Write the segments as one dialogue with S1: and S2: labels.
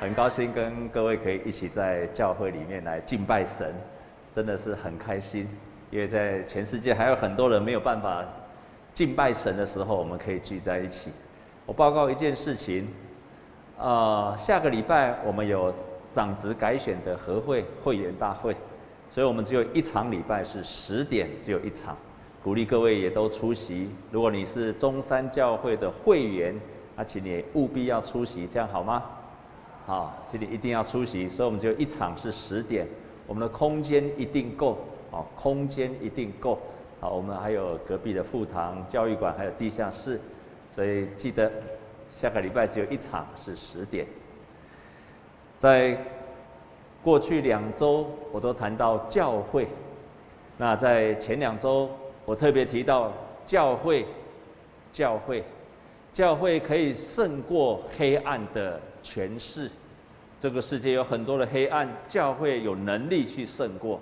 S1: 很高兴跟各位可以一起在教会里面来敬拜神，真的是很开心。因为在全世界还有很多人没有办法敬拜神的时候，我们可以聚在一起。我报告一件事情，呃，下个礼拜我们有长职改选的和会会员大会，所以我们只有一场礼拜是十点，只有一场，鼓励各位也都出席。如果你是中山教会的会员，那请你务必要出席，这样好吗？好，这里一定要出席，所以我们就一场是十点，我们的空间一定够，好，空间一定够，好，我们还有隔壁的副堂教育馆，还有地下室，所以记得下个礼拜只有一场是十点。在过去两周我都谈到教会，那在前两周我特别提到教会，教会，教会可以胜过黑暗的权势，这个世界有很多的黑暗，教会有能力去胜过。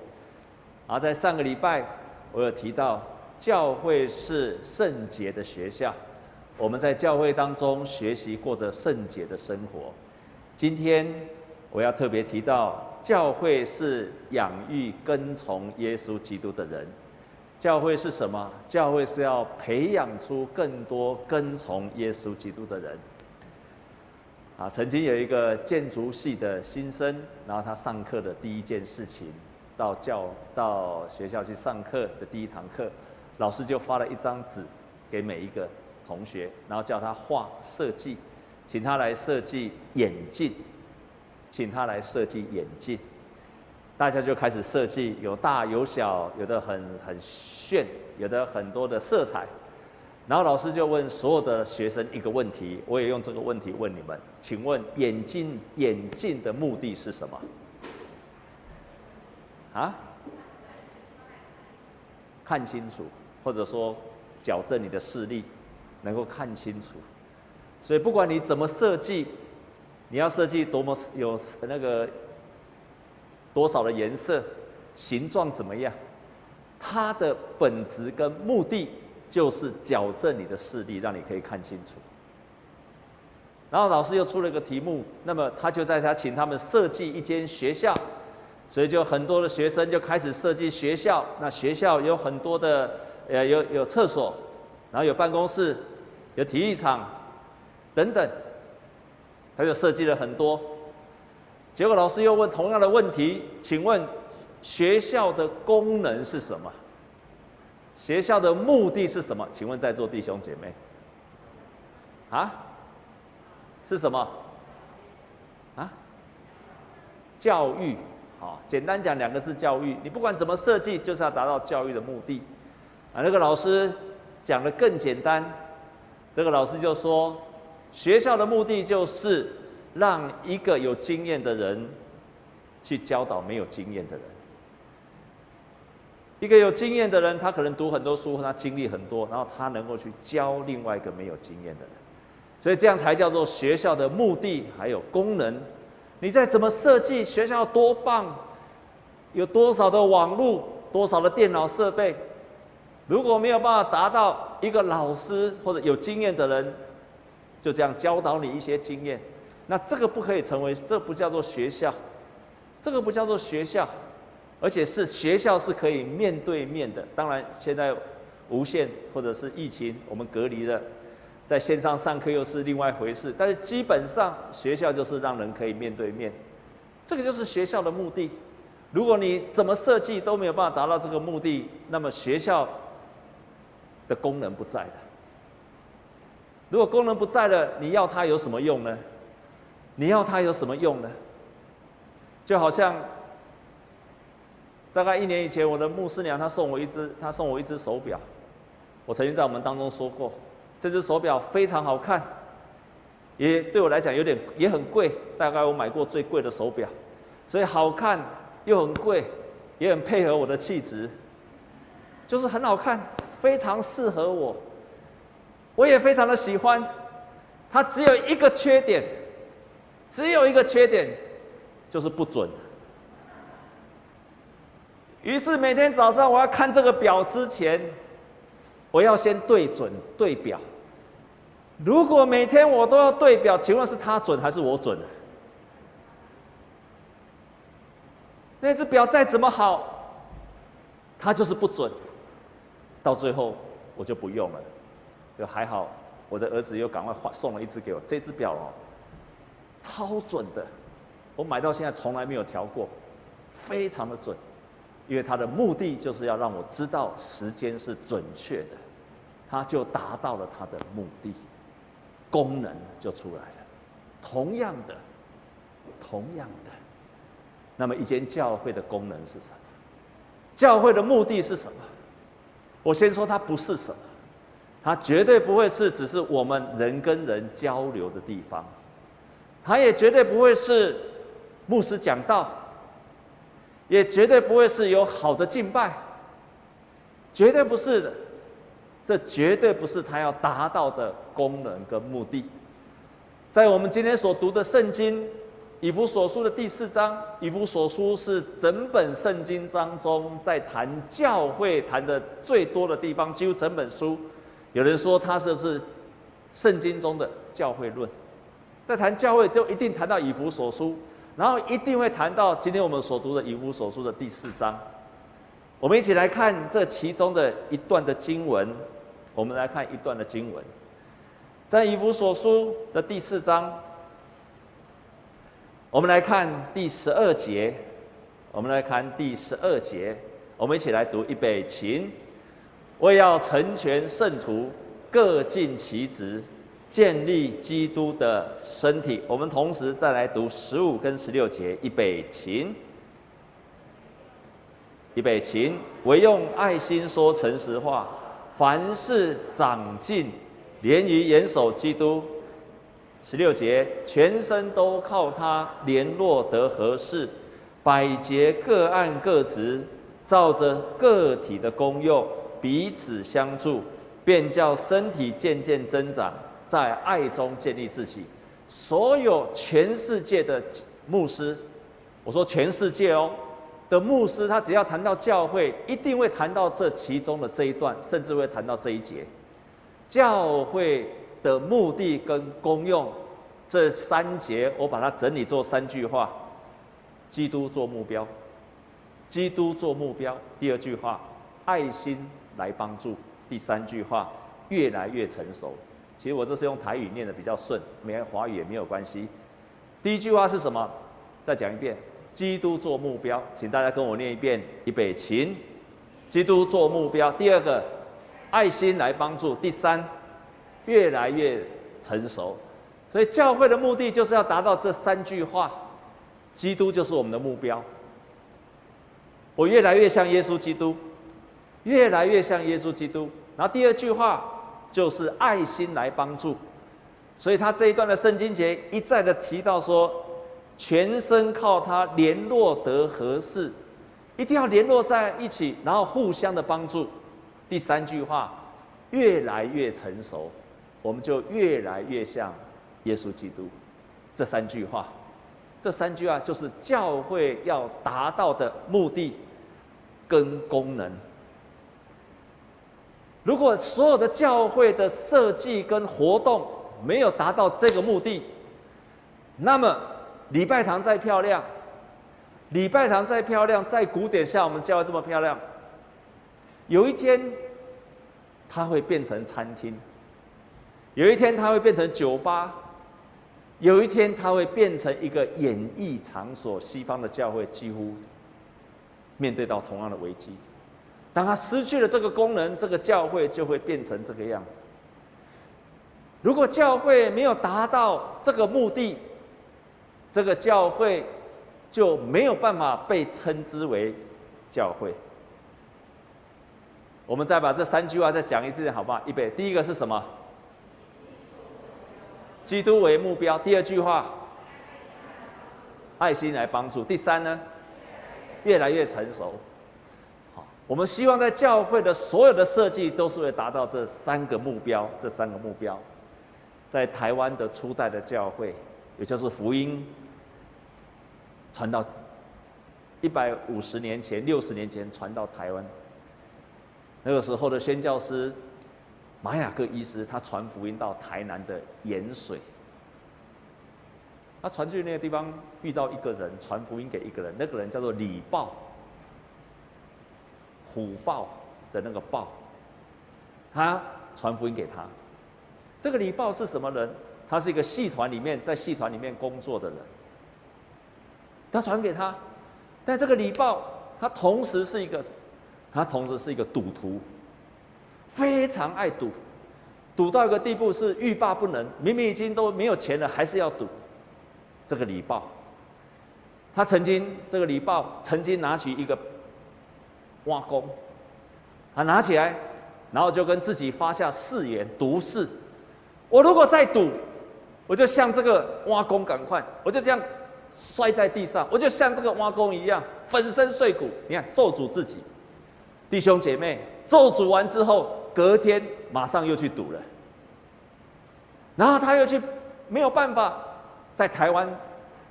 S1: 而在上个礼拜，我有提到，教会是圣洁的学校，我们在教会当中学习过着圣洁的生活。今天我要特别提到，教会是养育跟从耶稣基督的人。教会是什么？教会是要培养出更多跟从耶稣基督的人。啊，曾经有一个建筑系的新生，然后他上课的第一件事情，到教到学校去上课的第一堂课，老师就发了一张纸给每一个同学，然后叫他画设计，请他来设计眼镜，请他来设计眼镜，大家就开始设计，有大有小，有的很很炫，有的很多的色彩。然后老师就问所有的学生一个问题，我也用这个问题问你们，请问眼镜眼镜的目的是什么？啊？看清楚，或者说矫正你的视力，能够看清楚。所以不管你怎么设计，你要设计多么有那个多少的颜色、形状怎么样，它的本质跟目的。就是矫正你的视力，让你可以看清楚。然后老师又出了个题目，那么他就在他请他们设计一间学校，所以就很多的学生就开始设计学校。那学校有很多的，呃，有有厕所，然后有办公室，有体育场，等等，他就设计了很多。结果老师又问同样的问题，请问学校的功能是什么？学校的目的是什么？请问在座弟兄姐妹，啊，是什么？啊，教育，好，简单讲两个字，教育。你不管怎么设计，就是要达到教育的目的。啊，那个老师讲的更简单，这个老师就说，学校的目的就是让一个有经验的人去教导没有经验的人。一个有经验的人，他可能读很多书，他经历很多，然后他能够去教另外一个没有经验的人，所以这样才叫做学校的目的还有功能。你再怎么设计学校多棒，有多少的网络，多少的电脑设备，如果没有办法达到一个老师或者有经验的人，就这样教导你一些经验，那这个不可以成为，这不叫做学校，这个不叫做学校。而且是学校是可以面对面的，当然现在无线或者是疫情，我们隔离了，在线上上课又是另外一回事。但是基本上学校就是让人可以面对面，这个就是学校的目的。如果你怎么设计都没有办法达到这个目的，那么学校的功能不在了。如果功能不在了，你要它有什么用呢？你要它有什么用呢？就好像。大概一年以前，我的牧师娘她送我一只，她送我一只手表。我曾经在我们当中说过，这只手表非常好看，也对我来讲有点也很贵，大概我买过最贵的手表。所以好看又很贵，也很配合我的气质，就是很好看，非常适合我。我也非常的喜欢。它只有一个缺点，只有一个缺点，就是不准。于是每天早上我要看这个表之前，我要先对准对表。如果每天我都要对表，请问是他准还是我准？那只表再怎么好，它就是不准。到最后我就不用了，就还好，我的儿子又赶快换送了一只给我。这只表哦，超准的，我买到现在从来没有调过，非常的准。因为它的目的就是要让我知道时间是准确的，它就达到了它的目的，功能就出来了。同样的，同样的，那么一间教会的功能是什么？教会的目的是什么？我先说它不是什么，它绝对不会是只是我们人跟人交流的地方，它也绝对不会是牧师讲道。也绝对不会是有好的敬拜，绝对不是的，这绝对不是他要达到的功能跟目的。在我们今天所读的圣经《以弗所书》的第四章，《以弗所书》是整本圣经当中在谈教会谈的最多的地方，几乎整本书，有人说它是是圣经中的教会论，在谈教会就一定谈到《以弗所书》。然后一定会谈到今天我们所读的《以弗所书》的第四章，我们一起来看这其中的一段的经文。我们来看一段的经文，在《以弗所书》的第四章，我们来看第十二节。我们来看第十二节，我们一起来读预备起，为要成全圣徒，各尽其职。建立基督的身体。我们同时再来读十五跟十六节，预备起，预备起，唯用爱心说诚实话，凡事长进，连于严守基督。十六节，全身都靠他联络得合适，百节各按各职，照着个体的功用彼此相助，便叫身体渐渐增长。在爱中建立自己，所有全世界的牧师，我说全世界哦的牧师，他只要谈到教会，一定会谈到这其中的这一段，甚至会谈到这一节。教会的目的跟功用这三节，我把它整理做三句话：基督做目标，基督做目标。第二句话，爱心来帮助。第三句话，越来越成熟。其实我这是用台语念的比较顺，没华语也没有关系。第一句话是什么？再讲一遍：基督做目标，请大家跟我念一遍。预备起，基督做目标。第二个，爱心来帮助。第三，越来越成熟。所以教会的目的就是要达到这三句话，基督就是我们的目标。我越来越像耶稣基督，越来越像耶稣基督。然后第二句话。就是爱心来帮助，所以他这一段的圣经节一再的提到说，全身靠他联络得合适，一定要联络在一起，然后互相的帮助。第三句话，越来越成熟，我们就越来越像耶稣基督。这三句话，这三句话就是教会要达到的目的跟功能。如果所有的教会的设计跟活动没有达到这个目的，那么礼拜堂再漂亮，礼拜堂再漂亮，再古典，像我们教会这么漂亮，有一天它会变成餐厅，有一天它会变成酒吧，有一天它会变成一个演艺场所。西方的教会几乎面对到同样的危机。当他失去了这个功能，这个教会就会变成这个样子。如果教会没有达到这个目的，这个教会就没有办法被称之为教会。我们再把这三句话再讲一遍，好不好？预备，第一个是什么？基督为目标。第二句话，爱心来帮助。第三呢，越来越成熟。我们希望在教会的所有的设计都是为达到这三个目标。这三个目标，在台湾的初代的教会，也就是福音传到一百五十年前、六十年前传到台湾。那个时候的宣教师马雅各医师，他传福音到台南的盐水。他传去那个地方，遇到一个人，传福音给一个人，那个人叫做李豹，虎豹的那个豹，他传福音给他。这个李豹是什么人？他是一个戏团里面，在戏团里面工作的人。他传给他，但这个李豹，他同时是一个，他同时是一个赌徒，非常爱赌，赌到一个地步是欲罢不能，明明已经都没有钱了，还是要赌。这个李豹，他曾经，这个李豹曾经拿起一个挖工，他拿起来，然后就跟自己发下誓言，毒誓：我如果再赌，我就像这个挖工赶快，我就这样摔在地上，我就像这个挖工一样粉身碎骨。你看，咒诅自己，弟兄姐妹，咒诅完之后，隔天马上又去赌了，然后他又去，没有办法。在台湾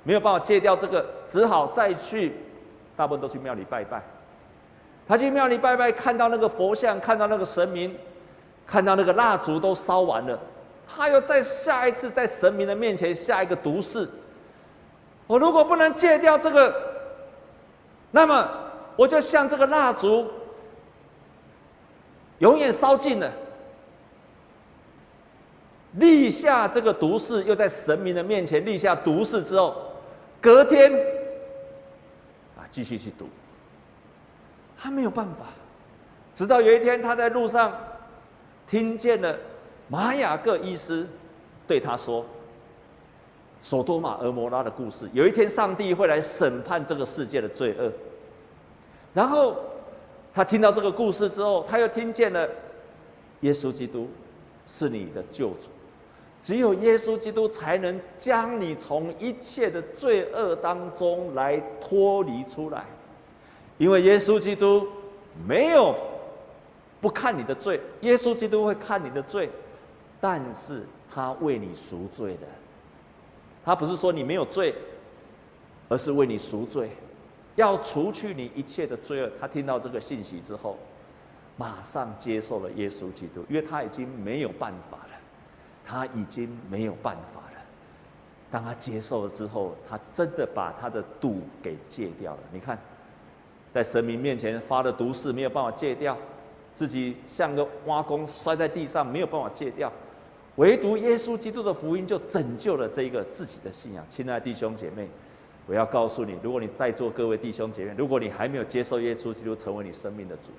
S1: 没有办法戒掉这个，只好再去，大部分都去庙里拜拜。他去庙里拜拜，看到那个佛像，看到那个神明，看到那个蜡烛都烧完了，他又再下一次在神明的面前下一个毒誓：我如果不能戒掉这个，那么我就像这个蜡烛，永远烧尽了。立下这个毒誓，又在神明的面前立下毒誓之后，隔天啊，继续去赌。他没有办法，直到有一天，他在路上听见了玛雅各医师对他说：“索多玛、蛾摩拉的故事，有一天上帝会来审判这个世界的罪恶。”然后他听到这个故事之后，他又听见了耶稣基督是你的救主。只有耶稣基督才能将你从一切的罪恶当中来脱离出来，因为耶稣基督没有不看你的罪，耶稣基督会看你的罪，但是他为你赎罪的，他不是说你没有罪，而是为你赎罪，要除去你一切的罪恶。他听到这个信息之后，马上接受了耶稣基督，因为他已经没有办法了。他已经没有办法了。当他接受了之后，他真的把他的赌给戒掉了。你看，在神明面前发的毒誓没有办法戒掉，自己像个挖工摔在地上没有办法戒掉，唯独耶稣基督的福音就拯救了这一个自己的信仰。亲爱的弟兄姐妹，我要告诉你，如果你在座各位弟兄姐妹，如果你还没有接受耶稣基督成为你生命的主，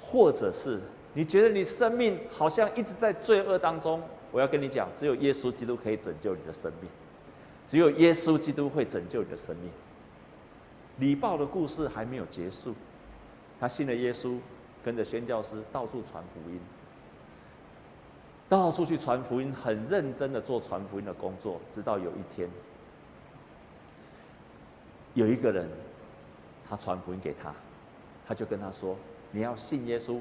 S1: 或者是。你觉得你生命好像一直在罪恶当中？我要跟你讲，只有耶稣基督可以拯救你的生命，只有耶稣基督会拯救你的生命。李豹的故事还没有结束，他信了耶稣，跟着宣教师到处传福音，到处去传福音，很认真的做传福音的工作。直到有一天，有一个人，他传福音给他，他就跟他说：“你要信耶稣。”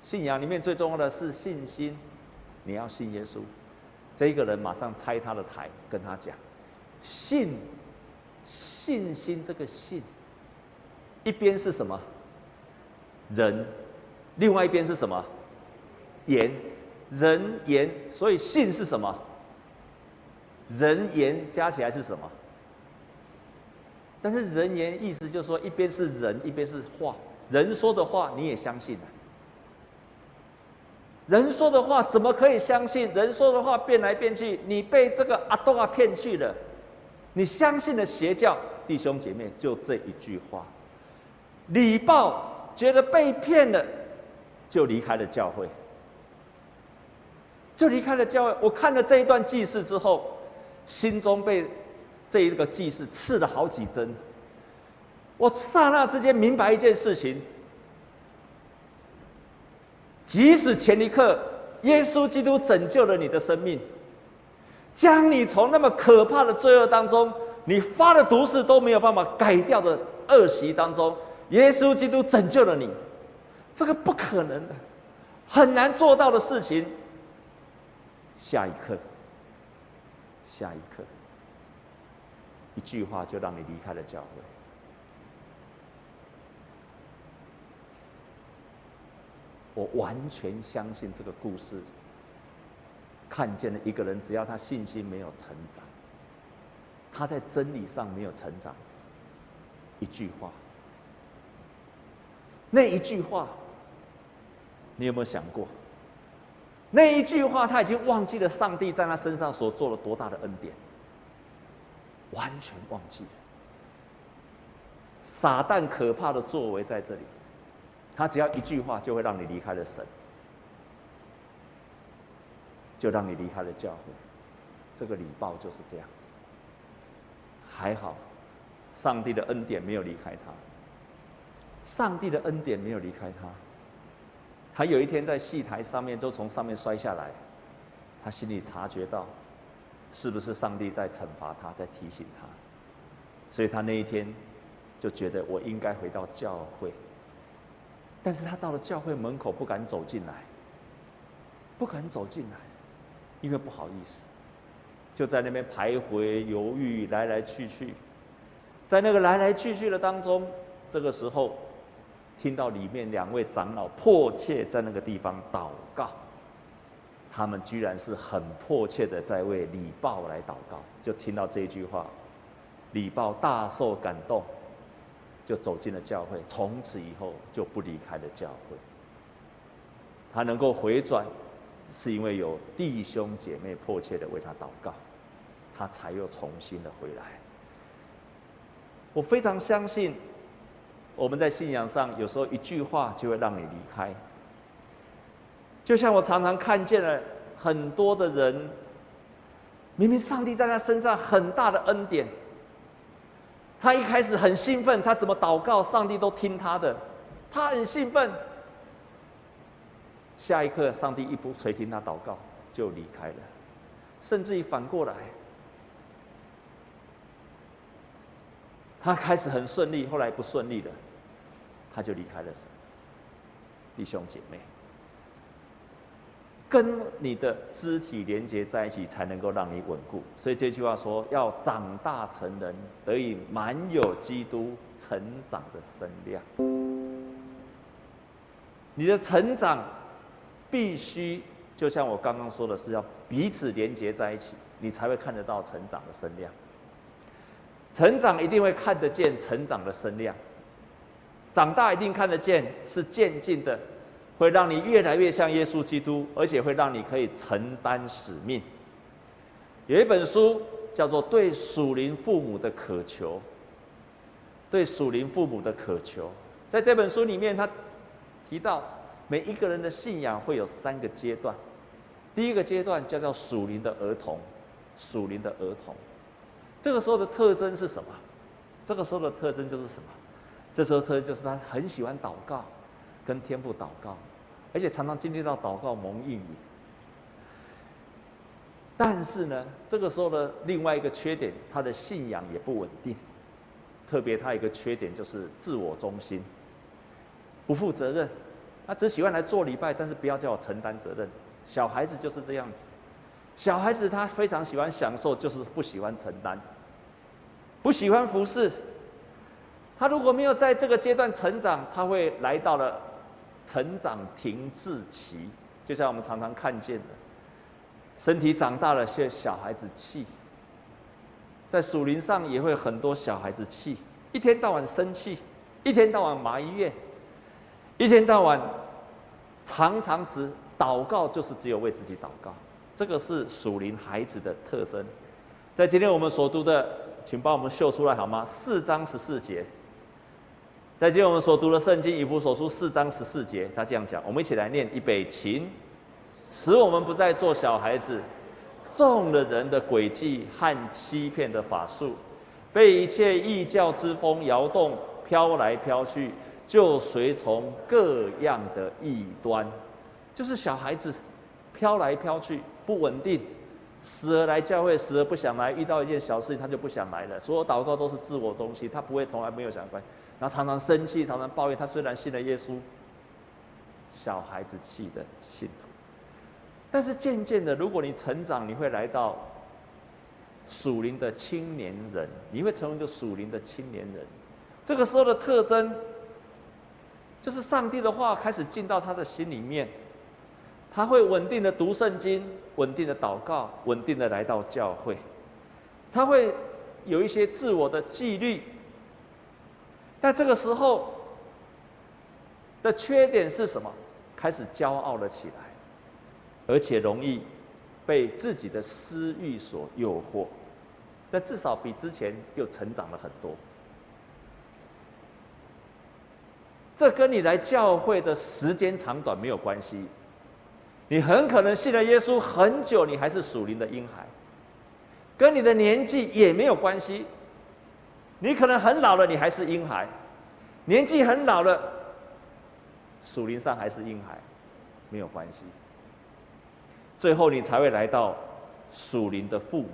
S1: 信仰里面最重要的是信心，你要信耶稣。这一个人马上拆他的台，跟他讲：信，信心这个信，一边是什么？人，另外一边是什么？言，人言。所以信是什么？人言加起来是什么？但是人言意思就是说，一边是人，一边是话。人说的话你也相信啊？人说的话怎么可以相信？人说的话变来变去，你被这个阿多亚骗去了，你相信了邪教，弟兄姐妹，就这一句话。李豹觉得被骗了，就离开了教会，就离开了教会。我看了这一段记事之后，心中被这一个记事刺了好几针。我刹那之间明白一件事情。即使前一刻，耶稣基督拯救了你的生命，将你从那么可怕的罪恶当中，你发的毒誓都没有办法改掉的恶习当中，耶稣基督拯救了你，这个不可能的，很难做到的事情。下一刻，下一刻，一句话就让你离开了教会。我完全相信这个故事，看见了一个人，只要他信心没有成长，他在真理上没有成长。一句话，那一句话，你有没有想过？那一句话，他已经忘记了上帝在他身上所做了多大的恩典，完全忘记了。撒旦可怕的作为在这里，他只要一句话就会让你离开了神，就让你离开了教会。这个礼报就是这样子。还好，上帝的恩典没有离开他。上帝的恩典没有离开他。他有一天在戏台上面就从上面摔下来，他心里察觉到，是不是上帝在惩罚他，在提醒他，所以他那一天。就觉得我应该回到教会，但是他到了教会门口不敢走进来，不敢走进来，因为不好意思，就在那边徘徊犹豫，来来去去，在那个来来去去的当中，这个时候听到里面两位长老迫切在那个地方祷告，他们居然是很迫切的在为李报来祷告，就听到这一句话，李报大受感动。就走进了教会，从此以后就不离开了教会。他能够回转，是因为有弟兄姐妹迫切的为他祷告，他才又重新的回来。我非常相信，我们在信仰上有时候一句话就会让你离开。就像我常常看见了很多的人，明明上帝在他身上很大的恩典。他一开始很兴奋，他怎么祷告，上帝都听他的，他很兴奋。下一刻，上帝一不垂听他祷告，就离开了，甚至于反过来，他开始很顺利，后来不顺利了，他就离开了神。弟兄姐妹。跟你的肢体连接在一起，才能够让你稳固。所以这句话说，要长大成人，得以满有基督成长的身量。你的成长必须，就像我刚刚说的是，要彼此连接在一起，你才会看得到成长的身量。成长一定会看得见成长的身量，长大一定看得见，是渐进的。会让你越来越像耶稣基督，而且会让你可以承担使命。有一本书叫做《对属灵父母的渴求》，对属灵父母的渴求，在这本书里面，他提到每一个人的信仰会有三个阶段。第一个阶段叫做属灵的儿童，属灵的儿童，这个时候的特征是什么？这个时候的特征就是什么？这时候特征就是他很喜欢祷告，跟天父祷告。而且常常经历到祷告蒙应允，但是呢，这个时候的另外一个缺点，他的信仰也不稳定。特别他一个缺点就是自我中心，不负责任。他只喜欢来做礼拜，但是不要叫我承担责任。小孩子就是这样子，小孩子他非常喜欢享受，就是不喜欢承担，不喜欢服侍。他如果没有在这个阶段成长，他会来到了。成长停滞期，就像我们常常看见的，身体长大了，些小孩子气，在属灵上也会很多小孩子气，一天到晚生气，一天到晚埋怨，一天到晚常常只祷告，就是只有为自己祷告，这个是属灵孩子的特征。在今天我们所读的，请帮我们秀出来好吗？四章十四节。在今天我们所读的圣经以弗所书四章十四节，他这样讲，我们一起来念预备起，使我们不再做小孩子，中了人的诡计和欺骗的法术，被一切异教之风摇动，飘来飘去，就随从各样的异端，就是小孩子飘来飘去，不稳定，时而来教会，时而不想来，遇到一件小事情他就不想来了，所有祷告都是自我中心，他不会从来没有想过。然后常常生气，常常抱怨。他虽然信了耶稣，小孩子气的信徒。但是渐渐的，如果你成长，你会来到属灵的青年人，你会成为一个属灵的青年人。这个时候的特征，就是上帝的话开始进到他的心里面，他会稳定的读圣经，稳定的祷告，稳定的来到教会，他会有一些自我的纪律。但这个时候的缺点是什么？开始骄傲了起来，而且容易被自己的私欲所诱惑。但至少比之前又成长了很多。这跟你来教会的时间长短没有关系。你很可能信了耶稣很久，你还是属灵的婴孩，跟你的年纪也没有关系。你可能很老了，你还是婴孩；年纪很老了，属灵上还是婴孩，没有关系。最后你才会来到属灵的父母。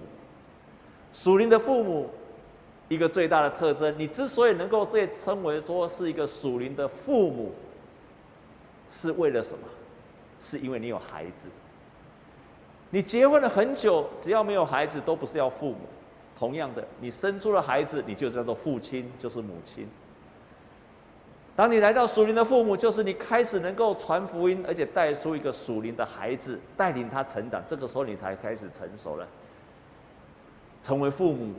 S1: 属灵的父母，一个最大的特征，你之所以能够被称为说是一个属灵的父母，是为了什么？是因为你有孩子，你结婚了很久，只要没有孩子，都不是要父母。同样的，你生出了孩子，你就叫做父亲，就是母亲。当你来到属灵的父母，就是你开始能够传福音，而且带出一个属灵的孩子，带领他成长。这个时候，你才开始成熟了。成为父母，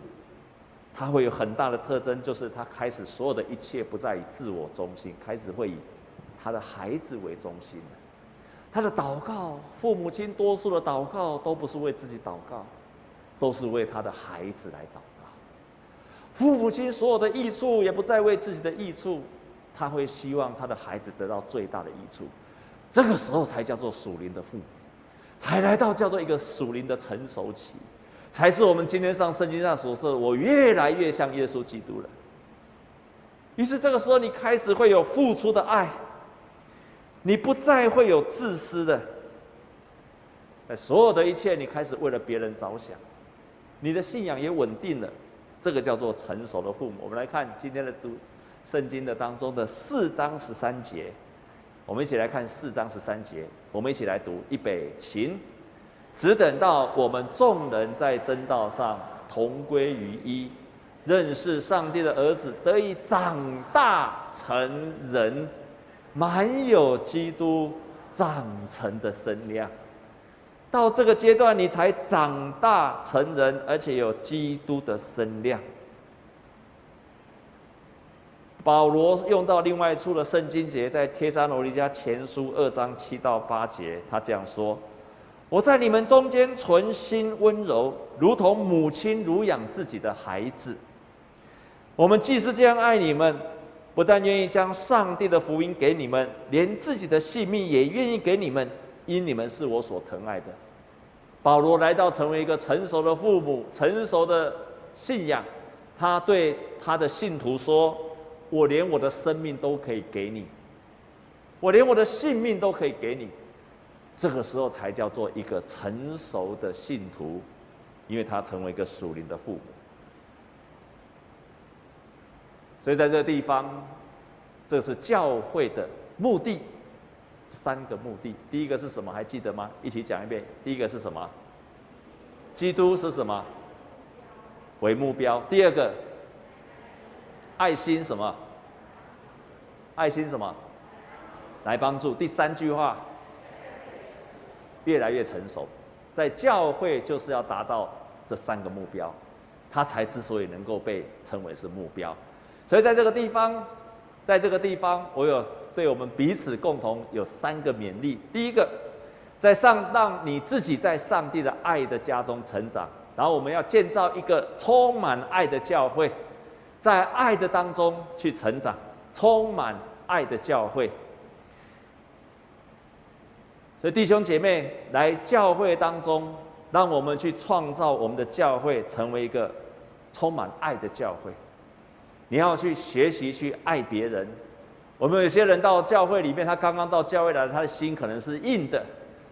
S1: 他会有很大的特征，就是他开始所有的一切不再以自我中心，开始会以他的孩子为中心。他的祷告，父母亲多数的祷告都不是为自己祷告，都是为他的孩子来祷告。父母亲所有的益处也不再为自己的益处，他会希望他的孩子得到最大的益处。这个时候才叫做属灵的父母，才来到叫做一个属灵的成熟期，才是我们今天上圣经上所说的：我越来越像耶稣基督了。于是这个时候，你开始会有付出的爱。你不再会有自私的，所有的一切，你开始为了别人着想，你的信仰也稳定了，这个叫做成熟的父母。我们来看今天的读圣经的当中的四章十三节，我们一起来看四章十三节，我们一起来读预备起，只等到我们众人在真道上同归于一，认识上帝的儿子，得以长大成人。满有基督长成的身量，到这个阶段，你才长大成人，而且有基督的身量。保罗用到另外一处的圣经节，在帖撒罗尼迦前书二章七到八节，他这样说：“我在你们中间存心温柔，如同母亲乳养自己的孩子。我们既是这样爱你们。”不但愿意将上帝的福音给你们，连自己的性命也愿意给你们，因你们是我所疼爱的。保罗来到成为一个成熟的父母，成熟的信仰，他对他的信徒说：“我连我的生命都可以给你，我连我的性命都可以给你。”这个时候才叫做一个成熟的信徒，因为他成为一个属灵的父母。所以在这个地方，这是教会的目的，三个目的。第一个是什么？还记得吗？一起讲一遍。第一个是什么？基督是什么？为目标。第二个，爱心什么？爱心什么？来帮助。第三句话，越来越成熟。在教会就是要达到这三个目标，他才之所以能够被称为是目标。所以在这个地方，在这个地方，我有对我们彼此共同有三个勉励。第一个，在上让你自己在上帝的爱的家中成长，然后我们要建造一个充满爱的教会，在爱的当中去成长，充满爱的教会。所以弟兄姐妹来教会当中，让我们去创造我们的教会，成为一个充满爱的教会。你要去学习去爱别人。我们有些人到教会里面，他刚刚到教会来，他的心可能是硬的，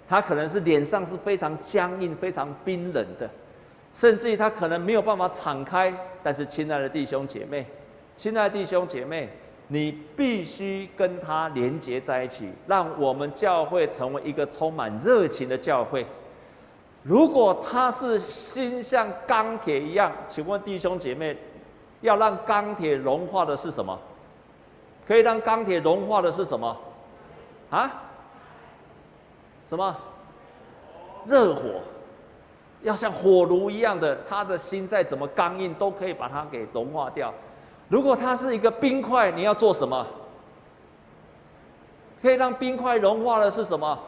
S1: 他可能是脸上是非常僵硬、非常冰冷的，甚至于他可能没有办法敞开。但是，亲爱的弟兄姐妹，亲爱的弟兄姐妹，你必须跟他连接在一起，让我们教会成为一个充满热情的教会。如果他是心像钢铁一样，请问弟兄姐妹？要让钢铁融化的是什么？可以让钢铁融化的是什么？啊？什么？热火。要像火炉一样的，他的心再怎么刚硬，都可以把它给融化掉。如果它是一个冰块，你要做什么？可以让冰块融化的是什么？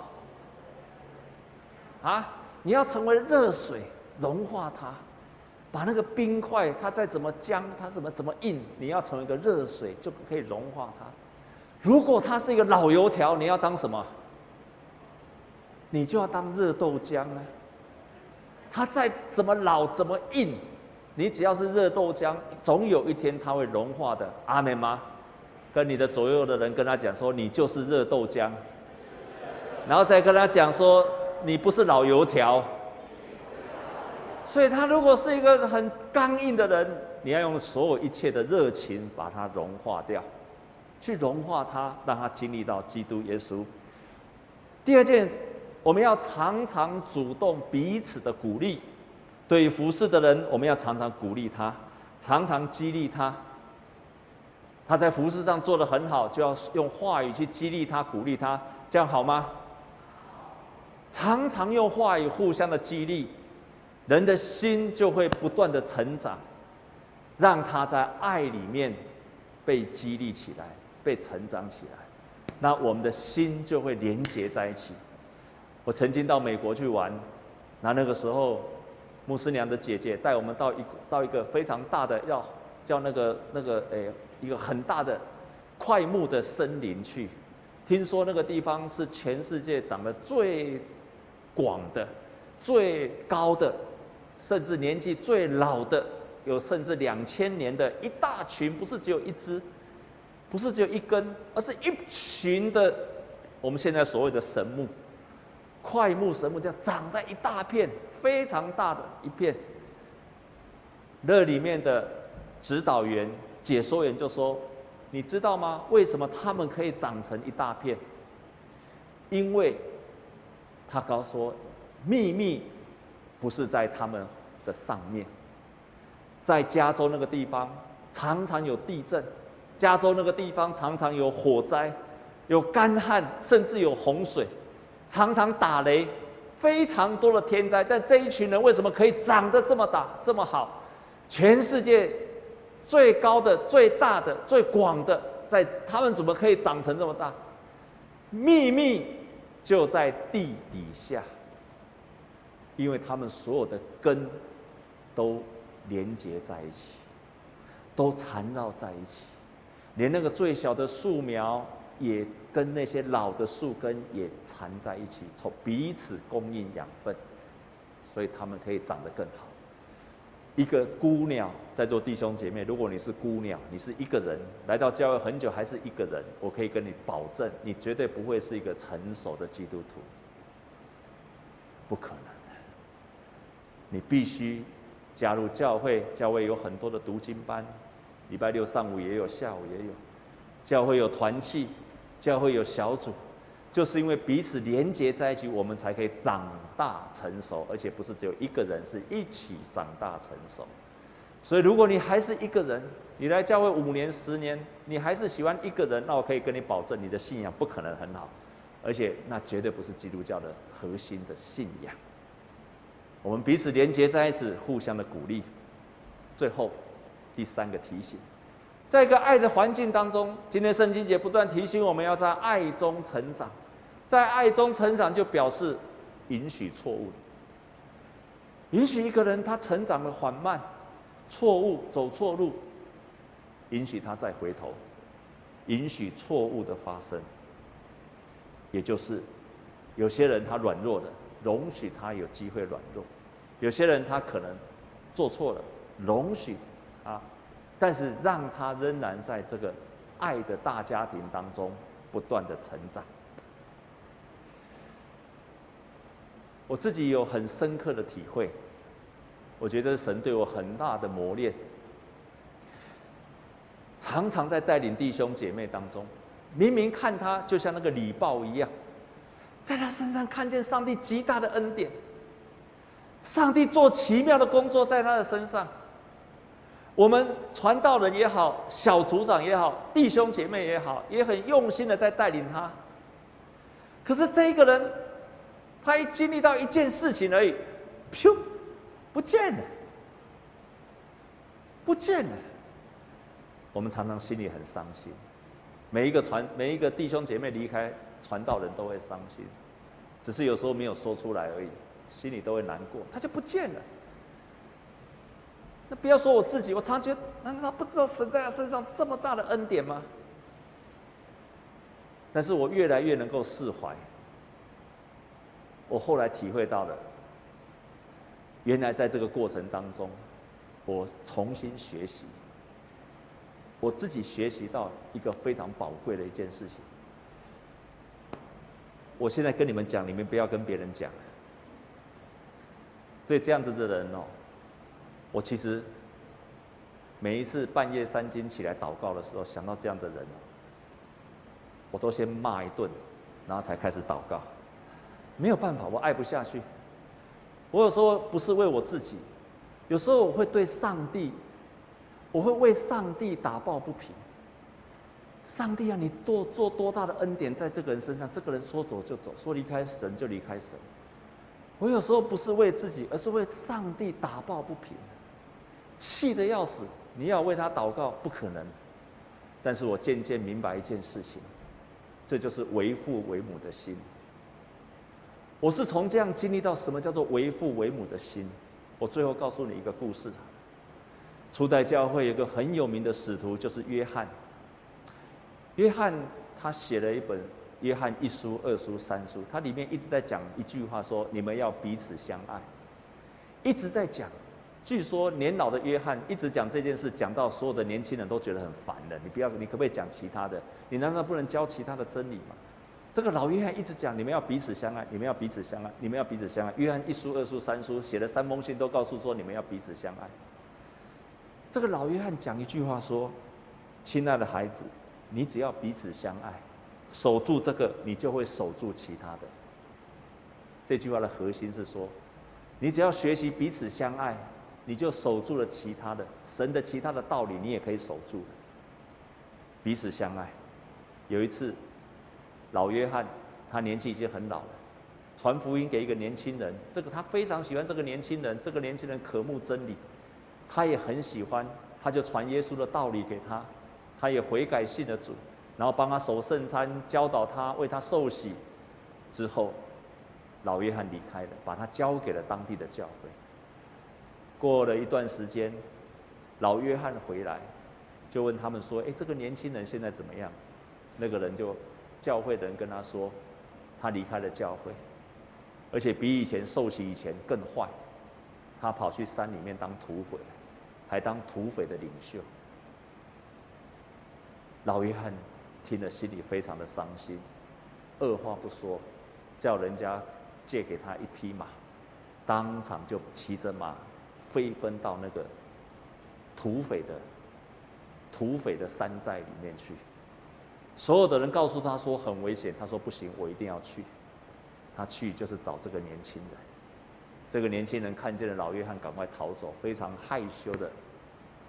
S1: 啊，你要成为热水，融化它，把那个冰块，它再怎么僵，它怎么怎么硬，你要成为一个热水，就可以融化它。如果它是一个老油条，你要当什么？你就要当热豆浆呢。它再怎么老，怎么硬，你只要是热豆浆，总有一天它会融化的。阿门吗？跟你的左右的人跟他讲说，你就是热豆浆，然后再跟他讲说。你不是老油条，所以他如果是一个很刚硬的人，你要用所有一切的热情把它融化掉，去融化他，让他经历到基督耶稣。第二件，我们要常常主动彼此的鼓励，对于服侍的人，我们要常常鼓励他，常常激励他。他在服侍上做得很好，就要用话语去激励他、鼓励他，这样好吗？常常用话语互相的激励，人的心就会不断的成长，让他在爱里面被激励起来，被成长起来，那我们的心就会连结在一起。我曾经到美国去玩，那那个时候，牧师娘的姐姐带我们到一到一个非常大的要叫那个那个诶一个很大的桧木的森林去，听说那个地方是全世界长得最广的、最高的，甚至年纪最老的，有甚至两千年的一大群，不是只有一只，不是只有一根，而是一群的。我们现在所谓的神木，怪木神木，这样长在一大片，非常大的一片。那里面的指导员、解说员就说：“你知道吗？为什么他们可以长成一大片？因为。”他告诉说，秘密不是在他们的上面，在加州那个地方常常有地震，加州那个地方常常有火灾，有干旱，甚至有洪水，常常打雷，非常多的天灾。但这一群人为什么可以长得这么大，这么好？全世界最高的、最大的、最广的，在他们怎么可以长成这么大？秘密。就在地底下，因为他们所有的根都连接在一起，都缠绕在一起，连那个最小的树苗也跟那些老的树根也缠在一起，从彼此供应养分，所以他们可以长得更好。一个孤鸟，在座弟兄姐妹，如果你是孤鸟，你是一个人来到教会很久还是一个人，我可以跟你保证，你绝对不会是一个成熟的基督徒，不可能的。你必须加入教会，教会有很多的读经班，礼拜六上午也有，下午也有，教会有团契，教会有小组。就是因为彼此连结在一起，我们才可以长大成熟，而且不是只有一个人，是一起长大成熟。所以，如果你还是一个人，你来教会五年、十年，你还是喜欢一个人，那我可以跟你保证，你的信仰不可能很好，而且那绝对不是基督教的核心的信仰。我们彼此连结在一起，互相的鼓励。最后，第三个提醒。在一个爱的环境当中，今天圣经节不断提醒我们要在爱中成长。在爱中成长，就表示允许错误，允许一个人他成长的缓慢，错误走错路，允许他再回头，允许错误的发生。也就是有些人他软弱的，容许他有机会软弱；有些人他可能做错了，容许啊，但是让他仍然在这个爱的大家庭当中不断的成长。我自己有很深刻的体会，我觉得神对我很大的磨练，常常在带领弟兄姐妹当中，明明看他就像那个礼报一样，在他身上看见上帝极大的恩典，上帝做奇妙的工作在他的身上，我们传道人也好，小组长也好，弟兄姐妹也好，也很用心的在带领他，可是这一个人。他一经历到一件事情而已，咻，不见了，不见了。我们常常心里很伤心，每一个传每一个弟兄姐妹离开传道人都会伤心，只是有时候没有说出来而已，心里都会难过，他就不见了。那不要说我自己，我常觉得，难道他不知道神在他身上这么大的恩典吗？但是我越来越能够释怀。我后来体会到了，原来在这个过程当中，我重新学习，我自己学习到一个非常宝贵的一件事情。我现在跟你们讲，你们不要跟别人讲。对这样子的人哦。我其实每一次半夜三更起来祷告的时候，想到这样的人，我都先骂一顿，然后才开始祷告。没有办法，我爱不下去。我有时候不是为我自己，有时候我会对上帝，我会为上帝打抱不平。上帝啊，你多做多大的恩典在这个人身上？这个人说走就走，说离开神就离开神。我有时候不是为自己，而是为上帝打抱不平。气得要死，你要为他祷告不可能。但是我渐渐明白一件事情，这就是为父为母的心。我是从这样经历到什么叫做为父为母的心。我最后告诉你一个故事。初代教会有个很有名的使徒，就是约翰。约翰他写了一本《约翰一书、二书、三书》，他里面一直在讲一句话，说你们要彼此相爱，一直在讲。据说年老的约翰一直讲这件事，讲到所有的年轻人都觉得很烦了。你不要，你可不可以讲其他的？你难道不能教其他的真理吗？这个老约翰一直讲，你们要彼此相爱，你们要彼此相爱，你们要彼此相爱。约翰一书、二书、三书写了三封信，都告诉说你们要彼此相爱。这个老约翰讲一句话说：“亲爱的孩子，你只要彼此相爱，守住这个，你就会守住其他的。”这句话的核心是说，你只要学习彼此相爱。你就守住了其他的神的其他的道理，你也可以守住。彼此相爱。有一次，老约翰他年纪已经很老了，传福音给一个年轻人，这个他非常喜欢这个年轻人，这个年轻人渴慕真理，他也很喜欢，他就传耶稣的道理给他，他也悔改信了主，然后帮他守圣餐，教导他，为他受洗，之后，老约翰离开了，把他交给了当地的教会。过了一段时间，老约翰回来，就问他们说：“哎，这个年轻人现在怎么样？”那个人就，教会的人跟他说：“他离开了教会，而且比以前受洗以前更坏。他跑去山里面当土匪，还当土匪的领袖。”老约翰听了心里非常的伤心，二话不说，叫人家借给他一匹马，当场就骑着马。飞奔到那个土匪的土匪的山寨里面去，所有的人告诉他说很危险，他说不行，我一定要去。他去就是找这个年轻人，这个年轻人看见了老约翰，赶快逃走，非常害羞的，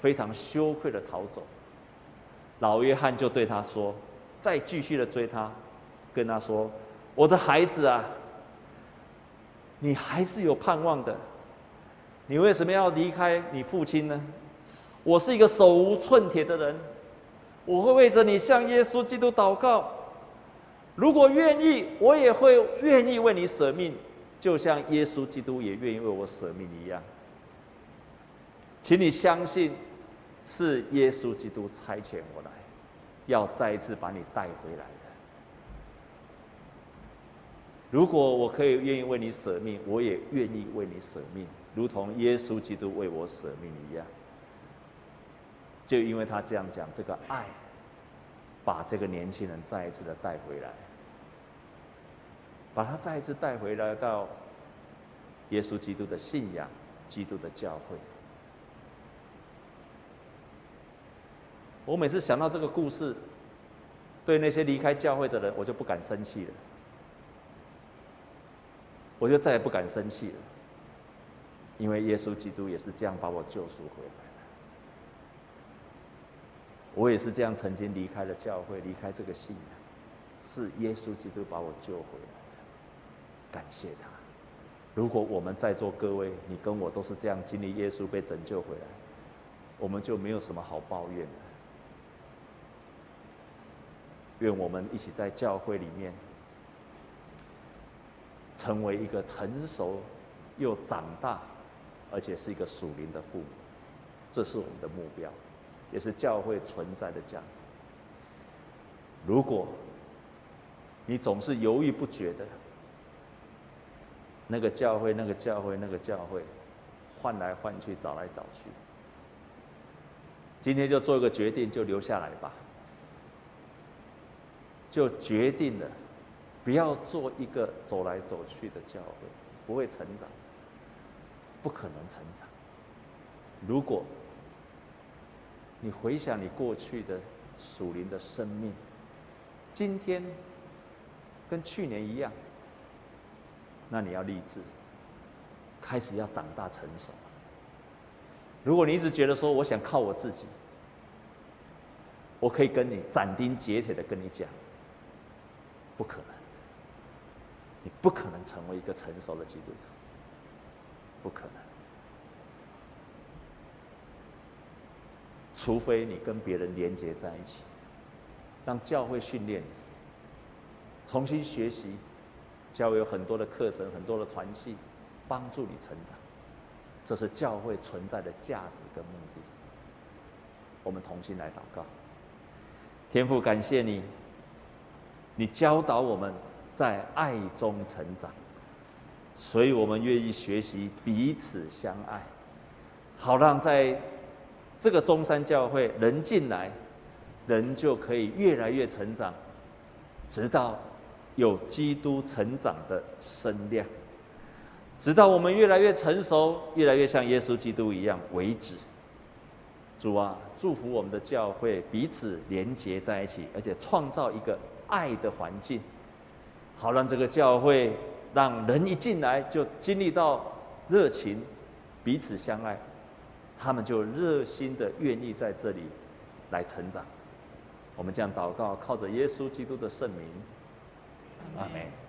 S1: 非常羞愧的逃走。老约翰就对他说，再继续的追他，跟他说：“我的孩子啊，你还是有盼望的。”你为什么要离开你父亲呢？我是一个手无寸铁的人，我会为着你向耶稣基督祷告。如果愿意，我也会愿意为你舍命，就像耶稣基督也愿意为我舍命一样。请你相信，是耶稣基督差遣我来，要再一次把你带回来的。如果我可以愿意为你舍命，我也愿意为你舍命。如同耶稣基督为我舍命一样，就因为他这样讲，这个爱把这个年轻人再一次的带回来，把他再一次带回来到耶稣基督的信仰、基督的教会。我每次想到这个故事，对那些离开教会的人，我就不敢生气了，我就再也不敢生气了。因为耶稣基督也是这样把我救赎回来的，我也是这样曾经离开了教会，离开这个信仰，是耶稣基督把我救回来的，感谢他。如果我们在座各位，你跟我都是这样经历耶稣被拯救回来，我们就没有什么好抱怨的。愿我们一起在教会里面，成为一个成熟又长大，而且是一个属灵的父母，这是我们的目标，也是教会存在的价值。如果你总是犹豫不决的，那个教会，那个教会，那个教会，换来换去，找来找去。今天就做一个决定，就留下来吧。就决定了，不要做一个走来走去的教会，不会成长，不可能成长。如果你回想你过去的属灵的生命，今天跟去年一样。那你要立志，开始要长大成熟。如果你一直觉得说我想靠我自己，我可以跟你斩钉截铁的跟你讲，不可能，你不可能成为一个成熟的基督徒，不可能，除非你跟别人连接在一起，让教会训练你，重新学习。教会有很多的课程，很多的团契，帮助你成长，这是教会存在的价值跟目的。我们同心来祷告，天父感谢你，你教导我们在爱中成长，所以我们愿意学习彼此相爱，好让在这个中山教会人进来，人就可以越来越成长，直到。有基督成长的身量，直到我们越来越成熟，越来越像耶稣基督一样为止。主啊，祝福我们的教会彼此连结在一起，而且创造一个爱的环境，好让这个教会让人一进来就经历到热情，彼此相爱，他们就热心的愿意在这里来成长。我们这样祷告，靠着耶稣基督的圣名。阿门。